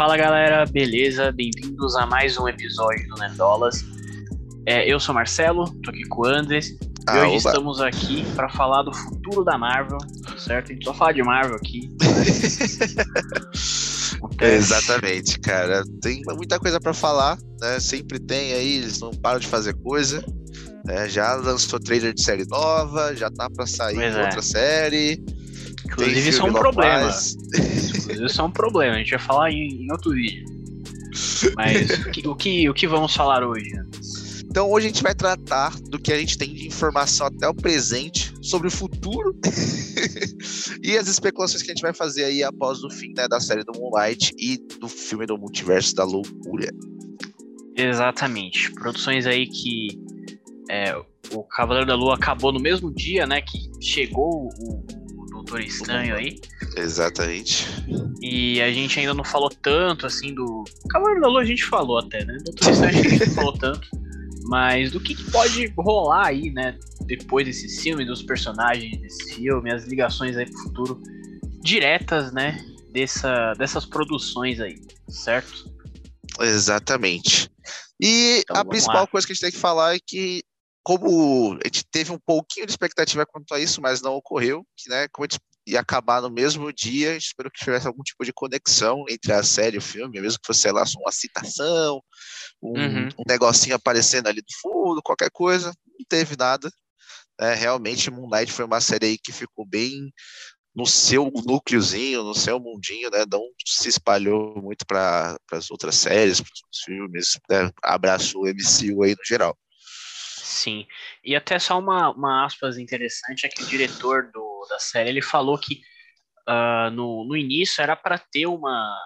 Fala galera, beleza? Bem-vindos a mais um episódio do Nerdolas. É, eu sou Marcelo, tô aqui com o Andres. Ah, e hoje oba. estamos aqui para falar do futuro da Marvel, certo? A gente só fala de Marvel aqui. Acontece. Exatamente, cara. Tem muita coisa pra falar, né? Sempre tem aí, eles não param de fazer coisa. né? Já lançou trailer de série nova, já tá pra sair é. outra série. Inclusive, isso é um problema. Lopaz. Inclusive, isso é um problema. A gente vai falar em, em outro vídeo. Mas o que, o, que, o que vamos falar hoje? Então hoje a gente vai tratar do que a gente tem de informação até o presente sobre o futuro e as especulações que a gente vai fazer aí após o fim né, da série do Moonlight e do filme do Multiverso da Loucura. Exatamente. Produções aí que é, o Cavaleiro da Lua acabou no mesmo dia, né? Que chegou o Doutor Estranho aí. Exatamente. E a gente ainda não falou tanto assim do. Cavaleiro da Lua a gente falou até, né? Doutor Estranho a gente não falou tanto. Mas do que, que pode rolar aí, né? Depois desses filmes, dos personagens desse filme, as ligações aí pro futuro diretas, né? Dessa, dessas produções aí, certo? Exatamente. E Então, a principal lá. coisa que a gente tem que falar é que, como a gente teve um pouquinho de expectativa quanto a isso, mas não ocorreu, que, né, como a gente ia acabar no mesmo dia, espero que tivesse algum tipo de conexão entre a série e o filme, mesmo que fosse, sei lá, uma citação, um, Uhum. um negocinho aparecendo ali do fundo, qualquer coisa, não teve nada. né, realmente, Moonlight foi uma série aí que ficou bem no seu núcleozinho, no seu mundinho, né? Não se espalhou muito para as outras séries, para os filmes, né? Abraçou o MCU aí no geral. Sim. E até só uma, uma aspas interessante é que o diretor do, da série ele falou que ah, no, no início era para ter uma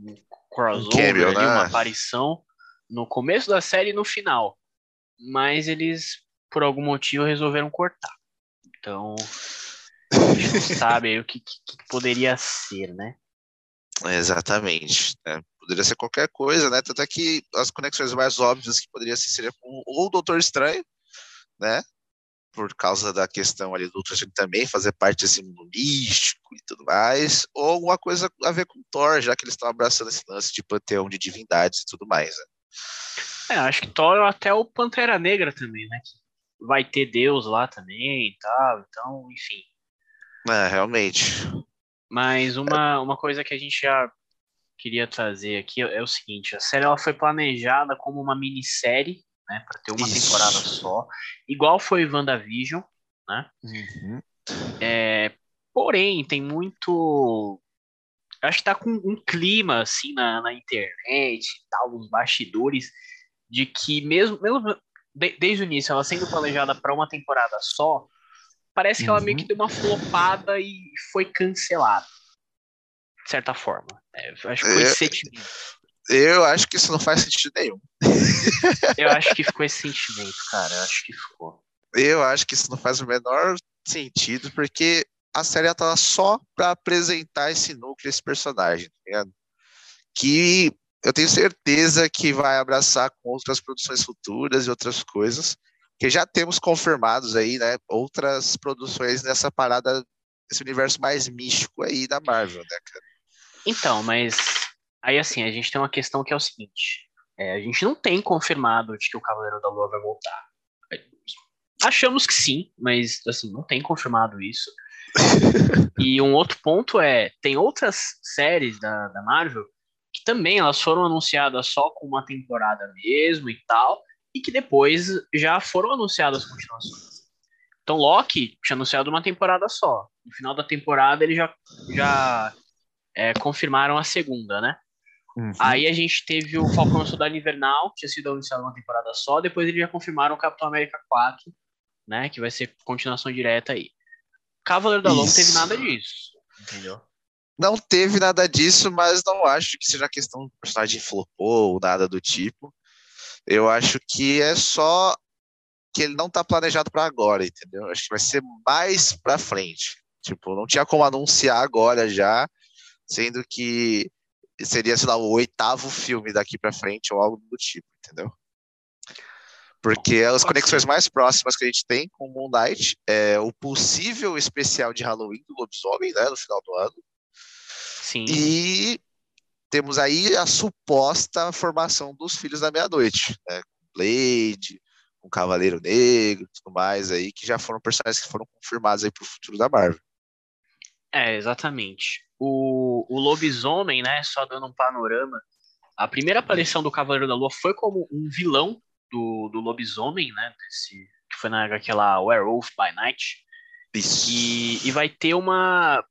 um crossover, né? uma aparição no começo da série e no final. Mas eles, por algum motivo, resolveram cortar. Então, a gente não sabe aí o que, que, que poderia ser, né? Exatamente. né? Poderia ser qualquer coisa, né? Tanto é que as conexões mais óbvias que poderia ser seria com ou o Doutor Estranho, né? Por causa da questão ali do Doutor Estranho também fazer parte desse mundo místico e tudo mais, ou alguma coisa a ver com Thor, já que eles estão abraçando esse lance de panteão de divindades e tudo mais. Né? É, acho que Thor até o Pantera Negra também, né? Que vai ter Deus lá também e tal. Então, enfim. É, realmente. Mas uma, uma coisa que a gente já queria trazer aqui é o seguinte: a série ela foi planejada como uma minissérie, né, para ter uma Isso. temporada só, igual foi WandaVision, né? É, porém, tem muito. Acho que tá com um clima assim na, na internet e tal, nos bastidores, de que mesmo, mesmo de- desde o início, ela sendo planejada para uma temporada só, parece que ela meio Uhum. que deu uma flopada e foi cancelada. De certa forma. É, acho que foi É, esse sentimento. Eu acho que isso não faz sentido nenhum. Eu acho que ficou esse sentimento, cara. Eu acho que ficou. Eu acho que isso não faz o menor sentido, porque a série tá só para apresentar esse núcleo, esse personagem, tá ligado? Que eu tenho certeza que vai abraçar com outras produções futuras e outras coisas, que já temos confirmados aí, né? Outras produções nessa parada, esse universo mais místico aí da Marvel, né, cara? Então, mas aí assim, a gente tem uma questão que é o seguinte: é, a gente não tem confirmado de que o Cavaleiro da Lua vai voltar. Achamos que sim, mas assim, não tem confirmado isso. e um outro ponto é, tem outras séries da, da Marvel que também elas foram anunciadas só com uma temporada mesmo e tal, e que depois já foram anunciadas continuações. Então Loki tinha anunciado uma temporada só. No final da temporada ele já, já é, confirmaram a segunda, né? Aí a gente teve o Falcão Soldado Invernal, tinha sido anunciado uma temporada só, depois eles já confirmaram o Capitão América 4, né? Que vai ser continuação direta aí. Cavaleiro da Lua não teve nada disso, entendeu? Não teve nada disso, mas não acho que seja questão do personagem flopou ou nada do tipo. Eu acho que é só que ele não tá planejado para agora, entendeu? Acho que vai ser mais para frente. Tipo, não tinha como anunciar agora já, sendo que seria, sei lá, o oitavo filme daqui para frente ou algo do tipo, entendeu? Porque as conexões mais próximas que a gente tem com o Moon Knight é o possível especial de Halloween do Lobisomem, né, no final do ano. Sim. E temos aí a suposta formação dos Filhos da Meia-Noite, né? Blade, com Cavaleiro Negro, tudo mais aí, que já foram personagens que foram confirmados aí para o futuro da Marvel. É, exatamente. O, o lobisomem, né, só dando um panorama, a primeira aparição do Cavaleiro da Lua foi como um vilão do, do lobisomem, né, desse, que foi na aquela Werewolf by Night. E, e vai ter uma,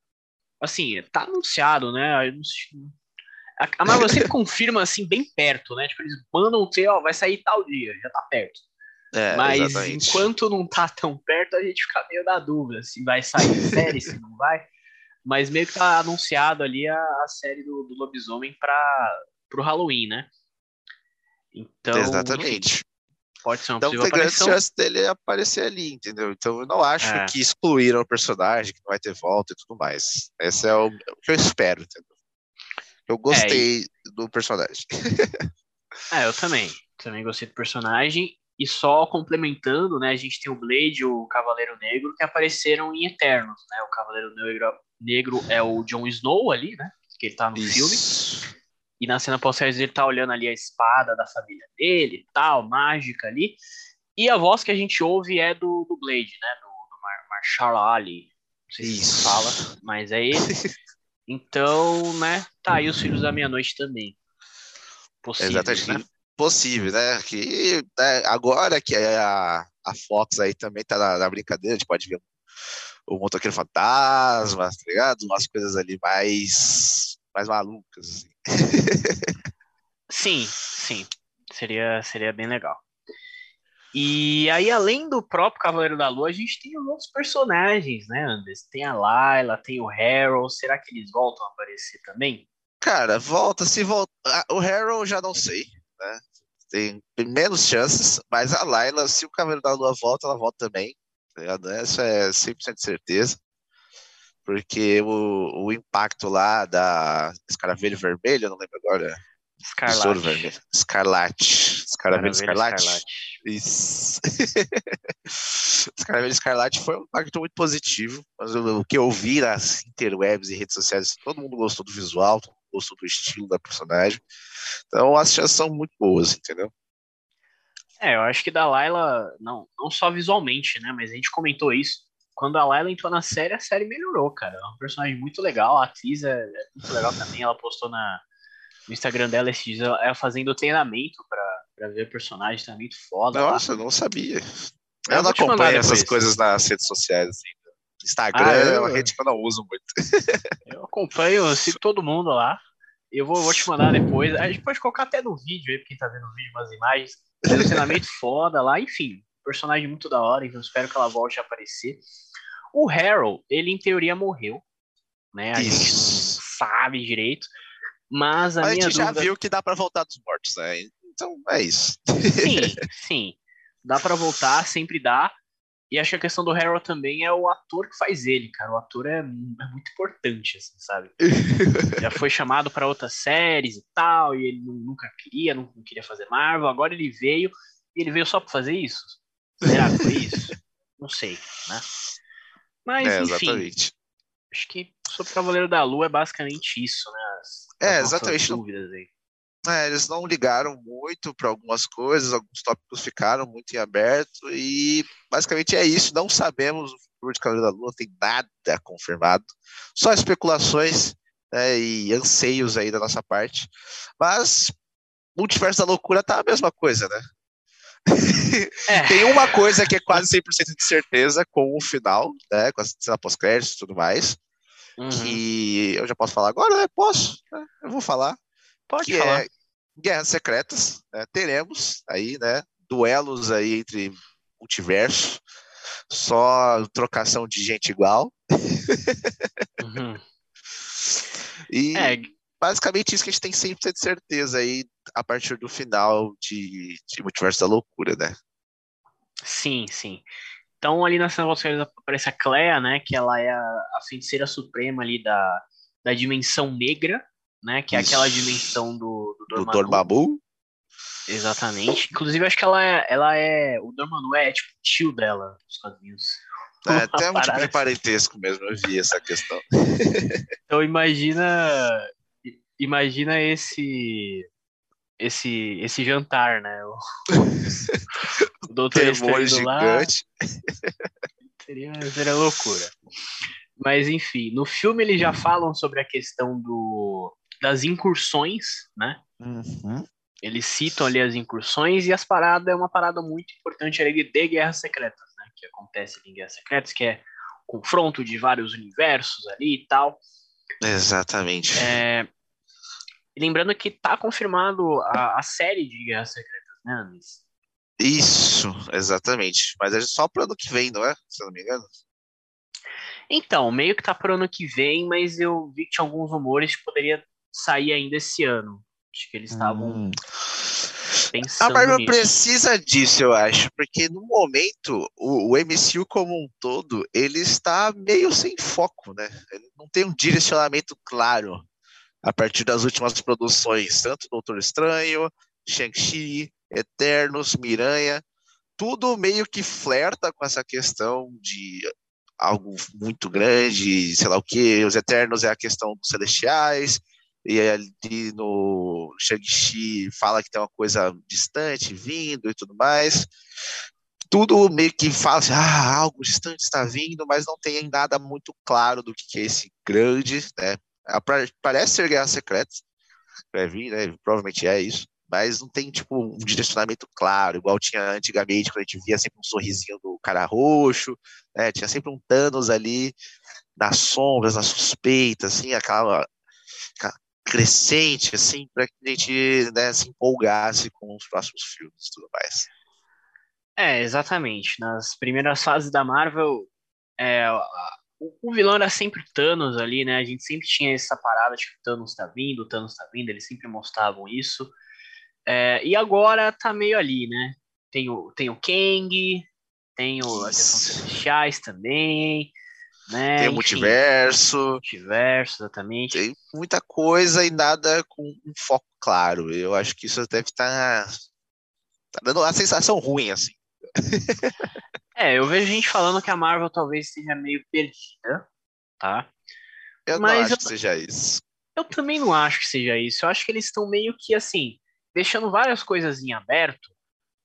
assim, tá anunciado, né, a, a Marvel sempre confirma, assim, bem perto, né, tipo, eles mandam ter, ó, vai sair tal dia, já tá perto. É, Mas exatamente. enquanto não tá tão perto, a gente fica meio na dúvida se vai sair série, se não vai. Mas meio que tá anunciado ali a, a série do, do lobisomem para pro Halloween, né? Então, Exatamente. pode ser uma Então possível tem grande chance dele aparecer ali, entendeu? Então eu não acho É. que excluíram o personagem, que não vai ter volta e tudo mais. Esse é o, o que eu espero, entendeu? Eu gostei do personagem. É, eu também. Também gostei do personagem. E só complementando, né? A gente tem o Blade e o Cavaleiro Negro que apareceram em Eternos, né? O Cavaleiro Negro, Negro é o Jon Snow ali, né? Que ele tá no filme. Isso. E na cena pós ele tá olhando ali a espada da família dele tal, mágica ali. E a voz que a gente ouve é do, do Blade, né? Do, do Mar Marshall Ali. Não sei se Isso. se fala, mas é ele. Então, né? Tá aí os Filhos da Meia-Noite também. Possível, Exatamente. né? Possível, né? Que né, agora que a, a Fox aí também tá na, na brincadeira, a gente pode ver o motoqueiro fantasma, tá ligado? Umas coisas ali mais, mais malucas. Assim. Sim, sim. Seria, seria bem legal. E aí, além do próprio Cavaleiro da Lua, a gente tem os outros personagens, né, Anders? Tem a Layla, tem o Harold. Será que eles voltam a aparecer também? Cara, volta, se volta. ah, O Harold já não sei, né? Tem menos chances, mas a Layla, se o Cavaleiro da Lua volta, ela volta também. Tá ligado? Essa é 100% de certeza. Porque o, o impacto lá da Escaravelho Vermelho, eu não lembro agora. Escarlate. Vermelho. Escarlate. Escaravelho Escarlate. Isso. Escaravelho Escarlate foi um impacto muito positivo. Mas o, o que eu vi nas interwebs e redes sociais, todo mundo gostou do visual, todo mundo gostou do estilo da personagem. Então as chances são muito boas, entendeu? É, eu acho que da Layla, não, não só visualmente, né? Mas a gente comentou isso. Quando a Layla entrou na série, a série melhorou, cara. É um personagem muito legal. A atriz é, é muito legal também. Ela postou na, no Instagram dela esses dias, ela fazendo treinamento pra, pra ver o personagem, tá muito foda. lá. Nossa, eu não sabia. Eu Eu não acompanho essas coisas nas redes sociais. Assim. Instagram Ah, é eu- uma rede que eu não uso muito. Eu acompanho, eu sigo todo mundo lá. Eu vou, vou te mandar depois. A gente pode colocar até no vídeo aí, pra quem tá vendo o vídeo, umas imagens. Posicionamento foda lá, enfim. Personagem muito da hora, então espero que ela volte a aparecer. O Harold, ele em teoria morreu, né? A gente Isso. não sabe direito. Mas a A minha gente já dúvida... viu que dá pra voltar dos mortos, né? Então é isso. Sim, sim. Dá pra voltar, sempre dá. E acho que a questão do Harold também é o ator que faz ele, cara. O ator é, é muito importante, assim, sabe? Já foi chamado pra outras séries e tal, e ele nu- nunca queria, não não queria fazer Marvel. Agora ele veio, e ele veio só pra fazer isso? Será que foi isso? Não sei, né? Mas, É, enfim, exatamente. acho que sobre o Cavaleiro da Lua é basicamente isso, né? As, É, as exatamente. dúvidas aí. É, eles não ligaram muito para algumas coisas, alguns tópicos ficaram muito em aberto e basicamente é isso. Não sabemos o futuro de Cavaleiro da Lua, tem nada confirmado, só especulações né, e anseios aí da nossa parte. Mas Multiverso da Loucura tá a mesma coisa, né? É, Tem uma coisa que é quase 100% de certeza com o final, né, com a cena pós-créditos e tudo mais, uhum. que eu já posso falar agora, né? Posso, né? eu vou falar pode que falar. é Guerras Secretas. né? Teremos aí, né? Duelos aí entre multiverso, só trocação de gente igual. Uhum. E É, basicamente isso que a gente tem 100% de certeza aí a partir do final de, de Multiverso da Loucura, né? Sim, sim. Então ali na cena pós-crédito aparece a Clea, né? Que ela é a, a feiticeira suprema ali da, da dimensão negra, né? Que é aquela dimensão do, do Do Dormammu. Dormammu. Exatamente. Inclusive, acho que ela é, ela é. O Dormammu é tipo tio dela nos quadrinhos. É, até um tipo de assim. parentesco mesmo, eu vi essa questão. Então imagina. imagina esse esse esse jantar, né? O, o Doutor Estranho lá. Seria, seria loucura. Mas enfim, no filme eles já falam sobre a questão do, das incursões, né? Uhum. Eles citam ali as incursões e as paradas é uma parada muito importante ali de Guerras Secretas, né? Que acontece em Guerras Secretas, que é confronto de vários universos ali e tal. Exatamente. É... Lembrando que tá confirmado a, a série de Guerras Secretas, né, Anis? Isso, exatamente. Mas é só pro ano que vem, não é? Se eu não me engano. Então, meio que tá pro ano que vem, mas eu vi que tinha alguns rumores que poderia sair ainda esse ano. Acho que eles estavam hum. pensando. A Marvel nisso. precisa disso, eu acho, porque no momento o, o MCU como um todo ele está meio sem foco, né? Ele não tem um direcionamento claro a partir das últimas produções, tanto Doutor Estranho, Shang-Chi, Eternos, Miranha, tudo meio que flerta com essa questão de algo muito grande, sei lá o que, os Eternos é a questão dos Celestiais, e ali no Shang-Chi fala que tem uma coisa distante vindo e tudo mais. Tudo meio que fala assim, ah, algo distante está vindo, mas não tem nada muito claro do que é esse grande, né? Parece ser Guerra Secreta, vai vir, né? Provavelmente é isso, mas não tem, tipo, um direcionamento claro, igual tinha antigamente, quando a gente via sempre um sorrisinho do cara roxo, né? Tinha sempre um Thanos ali nas sombras, na suspeita, assim, aquela, crescente, assim, para que a gente né, se empolgasse com os próximos filmes e tudo mais. É, exatamente. Nas primeiras fases da Marvel, é, o, vilão era sempre Thanos ali, né? A gente sempre tinha essa parada de que o Thanos tá vindo, o Thanos tá vindo, eles sempre mostravam isso. É, e agora tá meio ali, né? Tem o, tem o Kang, tem o, a questão dos celestiais também. Né? Tem o multiverso. Multiverso, exatamente. Tem muita coisa e nada com um foco claro. Eu acho que isso deve estar tá, tá dando uma sensação ruim, assim. é, eu vejo gente falando que a Marvel talvez esteja meio perdida, tá? Eu Mas não acho eu, que seja isso. Eu também não acho que seja isso. Eu acho que eles estão meio que assim, deixando várias coisas em aberto,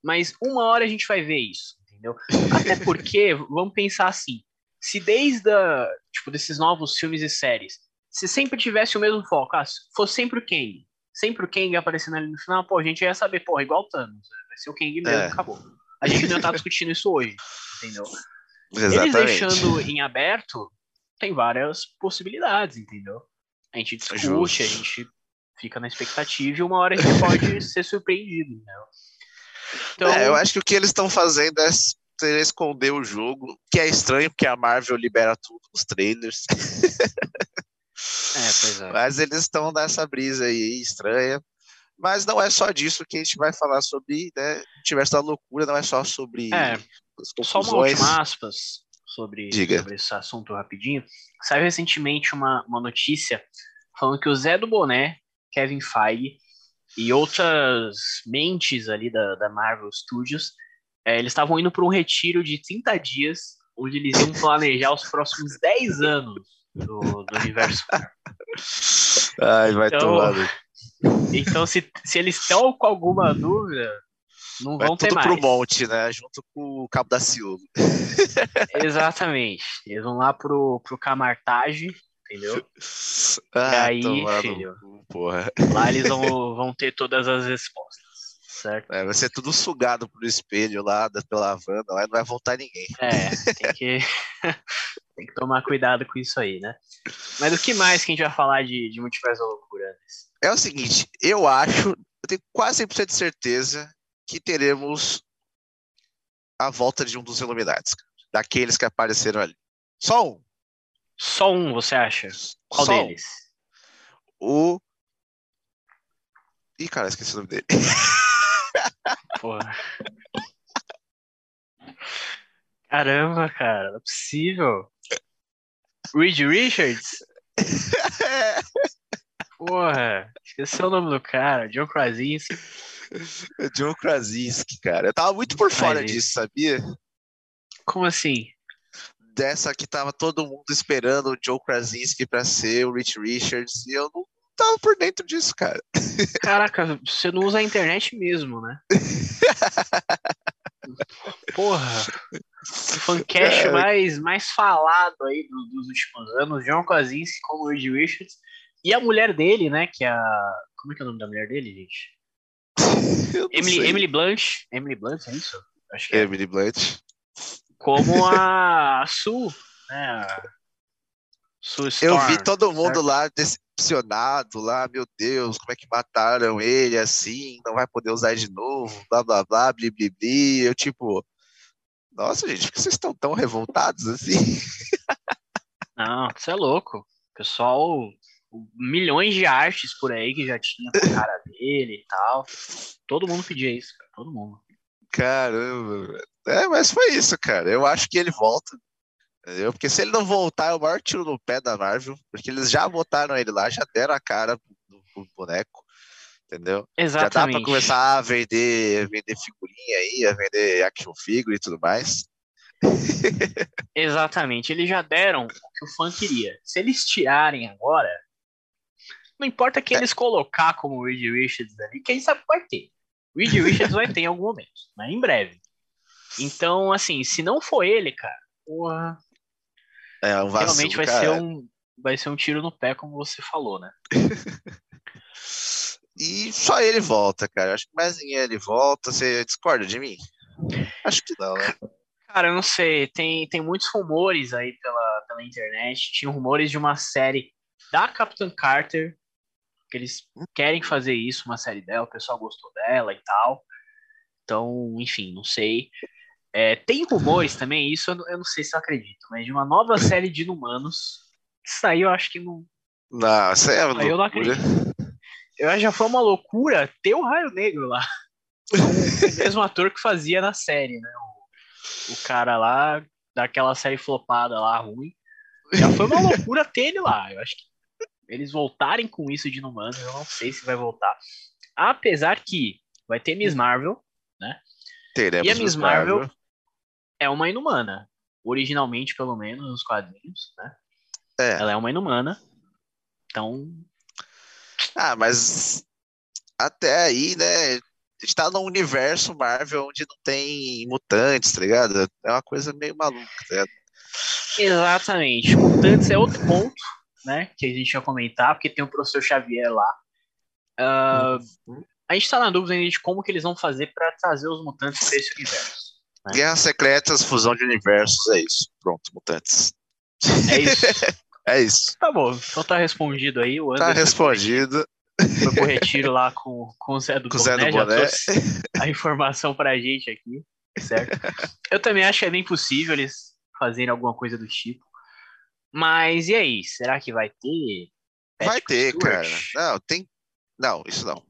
mas uma hora a gente vai ver isso, entendeu? Até porque, vamos pensar assim, se desde a, tipo, desses novos filmes e séries, se sempre tivesse o mesmo foco, ah, fosse sempre o Kang, sempre o Kang aparecendo ali no final, pô, a gente ia saber, pô, igual o Thanos, né? vai ser o Kang mesmo, é. acabou. A gente não tá discutindo isso hoje, entendeu? Exatamente. Eles deixando em aberto, tem várias possibilidades, entendeu? A gente discute, Justo. a gente fica na expectativa e uma hora a gente pode ser surpreendido, entendeu? Então, é, eu acho que o que eles estão fazendo é seria esconder o jogo, que é estranho porque a Marvel libera tudo nos trailers. É, pois é. Mas eles estão nessa brisa aí estranha. Mas não é só disso que a gente vai falar sobre, né? Universo da loucura, não é só sobre é, Só uma última aspas sobre, sobre esse assunto rapidinho. Saiu recentemente uma, uma notícia falando que o Zé do Boné, Kevin Feige e outras mentes ali da, da Marvel Studios é, eles estavam indo para um retiro de 30 dias, onde eles iam planejar os próximos 10 anos do, do universo. Ai, vai então, tomar. Então, se, se eles estão com alguma dúvida, não vai vão ter mais. pro monte, né? Junto com o Cabo da Ciúme. Exatamente. Eles vão lá pro, pro Camartage, entendeu? Ah, e aí, filho, porra. lá eles vão, vão ter todas as respostas certo? É, vai ser tudo sugado pro espelho lá, pela Wanda, lá não vai voltar ninguém. É, tem que, tem que tomar cuidado com isso aí, né? Mas o que mais que a gente vai falar de, de Multiverso da Loucura? É o seguinte, eu acho, eu tenho quase 100% de certeza que teremos a volta de um dos Illuminati, daqueles que apareceram ali. Só um. Só um, você acha? Qual Só deles? Um. O. Ih, cara, esqueci o nome dele. Porra. Caramba, cara, não é possível. Reed Richards? Porra, esqueceu o nome do cara, John Krasinski. John Krasinski, cara. Eu tava muito por fora disso, sabia? Como assim? Dessa que tava todo mundo esperando o Joe Krasinski pra ser o Rich Richards e eu não, tava por dentro disso, cara. Caraca, você não usa a internet mesmo, né? Porra. O fancast Cara. mais, mais falado aí do- dos últimos anos, John Krasinski como Reed Richards. E a mulher dele, né? Que é a. Como é que é o nome da mulher dele, gente? Emily, sei. Emily Blunt. Emily Blunt, é isso? Acho que é. Emily Blunt. Como a Sue, né? A Eu vi todo mundo certo? lá decepcionado lá, meu Deus, como é que mataram ele assim, não vai poder usar de novo, blá blá blá, bli bli bli. Eu tipo, nossa gente, por que vocês estão tão revoltados assim? Não, você é louco. Pessoal, milhões de artes por aí que já tinha com a cara dele e tal. Todo mundo pedia isso, cara. Todo mundo. Caramba, é, mas foi isso, cara. Eu acho que ele volta. Entendeu? Porque se ele não voltar, é o maior tiro no pé da Marvel, porque eles já botaram ele lá, já deram a cara do, do boneco, entendeu? Já dá pra Exatamente. começar a vender, vender figurinha aí, a vender action figure e tudo mais. Exatamente. Eles já deram o que o fã queria. Se eles tirarem agora, não importa quem eles colocar como Reed Richards ali, quem sabe vai ter. Reed Richards vai ter em algum momento, né? Em breve. Então, assim, se não for ele, cara, porra, É um vacilo, realmente vai cara. ser um vai ser um tiro no pé, como você falou, né? E só ele volta, cara. Acho que mais ninguém ele volta. Você discorda de mim? Acho que não, né? Cara, eu não sei, tem, tem muitos rumores aí pela, pela internet. Tinha rumores de uma série da Captain Carter, que eles querem fazer isso, uma série dela, o pessoal gostou dela e tal. Então, enfim, não sei. É, tem rumores também, isso eu não, eu não sei se eu acredito, mas de uma nova série de Inumanos. Isso aí eu acho que não. Não, isso é uma eu não loucura. Eu acho que já foi uma loucura ter o Raio Negro lá. O mesmo ator que fazia na série, né? O, o cara lá, daquela série flopada lá, ruim. Já foi uma loucura ter ele lá. Eu acho que eles voltarem com isso de Inumanos, eu não sei se vai voltar. Apesar que vai ter Miss Marvel, Teremos E a Miss Miss Marvel? é uma inumana. Originalmente, pelo menos, nos quadrinhos, né? É. Ela é uma inumana. Então, Ah, mas até aí, né? A gente tá num universo Marvel onde não tem mutantes, tá ligado? É uma coisa meio maluca, tá ligado? Exatamente. Mutantes é outro ponto, né? Que a gente ia comentar, porque tem o professor Xavier lá. Ah, a gente tá na dúvida ainda de como que eles vão fazer pra trazer os mutantes pra esse universo. né? Guerras Secretas, fusão de universos, é isso. Pronto, mutantes. É isso. É isso. Tá bom, então tá respondido aí. O Tá respondido. foi pro retiro lá com, com o Zé do Com o Zé Boné, do Boné. a informação pra gente aqui, certo? Eu também acho que é bem possível eles fazerem alguma coisa do tipo. Mas e aí, será que vai ter? Vai Patrick ter, Stewart? cara. Não, tem. Não, isso não.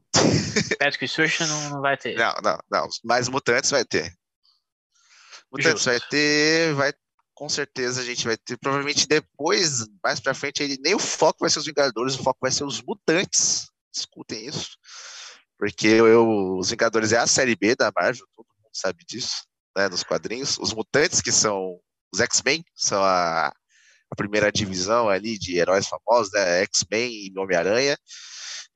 Patrick Stewart não, não vai ter. Não, não, não. Mas mutantes vai ter. Mutantes Justo. vai ter, vai. Com certeza a gente vai ter. Provavelmente depois, mais pra frente, ele, nem o foco vai ser os Vingadores, o foco vai ser os mutantes. Escutem isso. Porque eu, os Vingadores é a série B da Marvel, todo mundo sabe disso, né? Nos quadrinhos. Os mutantes, que são os X-Men, são a, a primeira divisão ali de heróis famosos, né? X-Men e Homem-Aranha.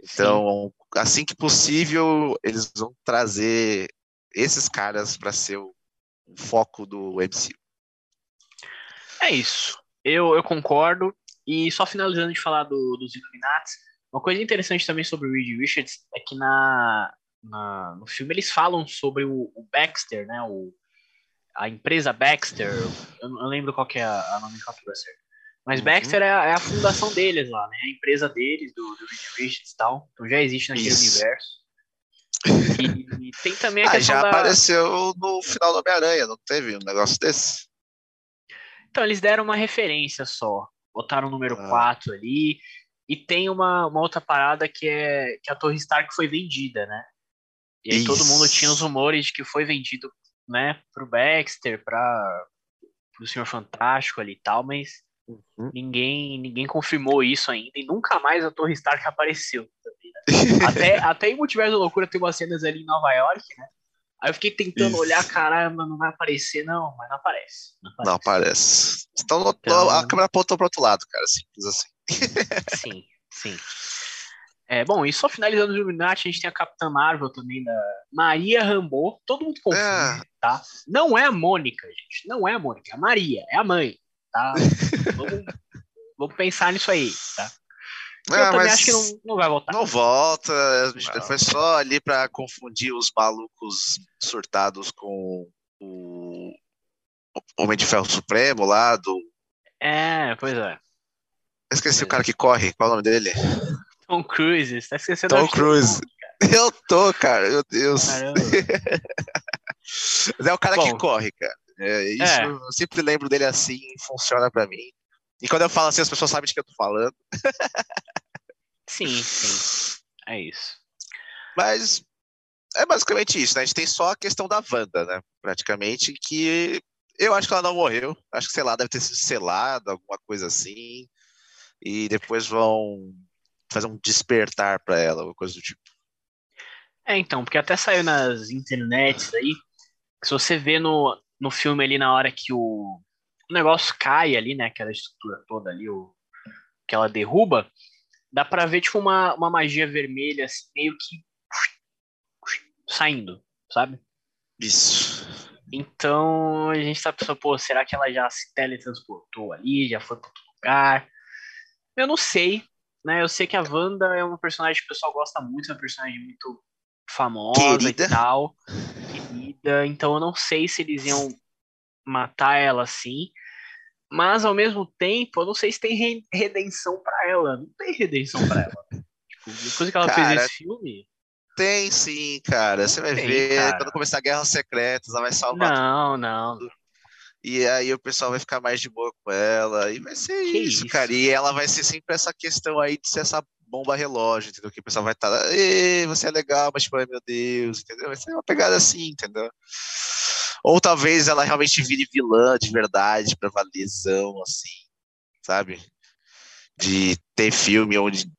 Então, assim que possível, eles vão trazer esses caras para ser o, o foco do MCU. É isso. Eu, eu concordo. E só finalizando de falar do, dos Illuminati, uma coisa interessante também sobre o Reed Richards é que na, na- no filme eles falam sobre o, o Baxter, né? O, a empresa Baxter. Eu não lembro qual que é a, a nomenclatura certa. Mas Uhum. Baxter é a, é a fundação deles lá, né? A empresa deles, do, do Reed Richards e tal. Então já existe naquele Isso. universo. E, e tem também a Ah, já da... apareceu no final do Homem-Aranha, não teve um negócio desse? Então, eles deram uma referência só. Botaram o número Ah. 4 ali. E tem uma, uma outra parada que é que a Torre Stark foi vendida, né? E aí todo mundo tinha os rumores de que foi vendido, né, pro Baxter, para pro Senhor Fantástico ali e tal, mas Uhum. ninguém ninguém confirmou isso ainda e nunca mais a Torre Stark apareceu. também, né? Até, até em Multiverso da Loucura tem umas cenas ali em Nova York, né? Aí eu fiquei tentando Isso. olhar, caramba, não vai aparecer, não, mas não aparece. Não aparece. Não aparece. Então, Então- a câmera apontou para outro lado, cara, simples assim. Sim, sim. É, bom, e só finalizando o Illuminati, a gente tem a Capitã Marvel também, da Maria Rambo. Todo mundo confunde, é. tá? Não é a Mônica, gente. Não é a Mônica, é a Maria, é a mãe, tá? vamos, vamos pensar nisso aí, tá? É, eu também acho que não, não vai voltar. Não volta, não foi só ali para confundir os malucos surtados com o Homem de Ferro Supremo lá do. É, pois é. Eu esqueci pois o cara é. que corre, qual é o nome dele? Tom Cruise, você tá esquecendo Tom Cruise. Eu tô, cara, meu Deus. é o cara Bom, que corre, cara. É, isso é. eu sempre lembro dele assim, funciona para mim. E quando eu falo assim, as pessoas sabem de que eu tô falando. sim, sim. É isso. Mas é basicamente isso, né? A gente tem só a questão da Wanda, né? Praticamente, que eu acho que ela não morreu. Acho que, sei lá, deve ter sido selada, alguma coisa assim. E depois vão fazer um despertar para ela, alguma coisa do tipo. É, então, porque até saiu nas internets aí, que se você vê no, no filme ali na hora que o, o negócio cai ali, né, aquela estrutura toda ali, o, que ela derruba, dá pra ver, tipo, uma, uma magia vermelha, assim, meio que saindo, sabe? Isso. Então, a gente tá pensando, pô, será que ela já se teletransportou ali, já foi pra outro lugar? Eu não sei, né? Eu sei que a Wanda é uma personagem que o pessoal gosta muito, é uma personagem muito famosa querida. e tal, querida. Então eu não sei se eles iam matar ela assim. Mas ao mesmo tempo, eu não sei se tem redenção para ela. Não tem redenção para ela. tipo, depois que ela cara, fez esse filme. Tem sim, cara. Você vai tem, ver cara. quando começar a Guerra Secreta, ela vai salvar. Não, não. E aí o pessoal vai ficar mais de boa com ela. E vai ser isso, isso, cara. E ela vai ser sempre essa questão aí de ser essa bomba relógio, entendeu? Que o pessoal vai estar, tá, você é legal, mas tipo, meu Deus, entendeu? Vai ser uma pegada assim, entendeu? Ou talvez ela realmente vire vilã de verdade, pra valezão, assim, sabe? De ter filme onde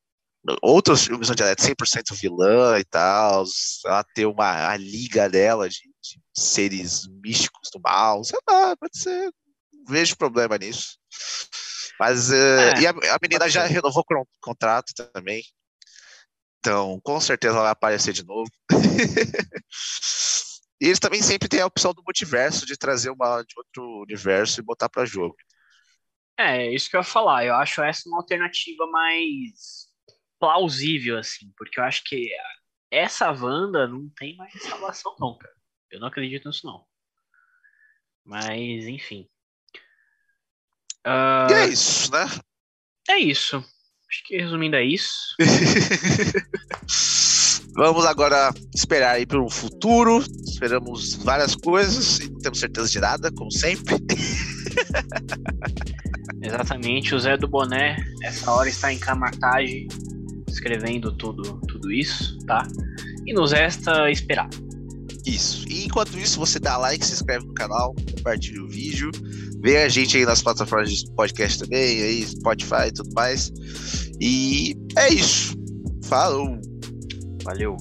outros filmes onde ela é 100% vilã e tal, ela ter uma a liga dela de, de seres místicos do mal, sei lá, pode ser. Não vejo problema nisso. Mas uh, é, e a, a menina já renovou o contrato também. Então, com certeza ela vai aparecer de novo. e eles também sempre têm a opção do multiverso de trazer uma de outro universo e botar para jogo. É, isso que eu ia falar. Eu acho essa uma alternativa mais plausível, assim, porque eu acho que essa Wanda não tem mais salvação, não, cara. Eu não acredito nisso, não. Mas, enfim. Uh, e é isso, né? É isso. Acho que resumindo é isso. Vamos agora esperar aí pelo futuro. Esperamos várias coisas e não temos certeza de nada, como sempre. Exatamente, o Zé do Boné, essa hora está em camartagem, escrevendo tudo, tudo isso, tá? E nos resta esperar. Isso. E enquanto isso, você dá like, se inscreve no canal, compartilha o vídeo, vê a gente aí nas plataformas de podcast também, aí Spotify e tudo mais. E é isso. Falou. Valeu.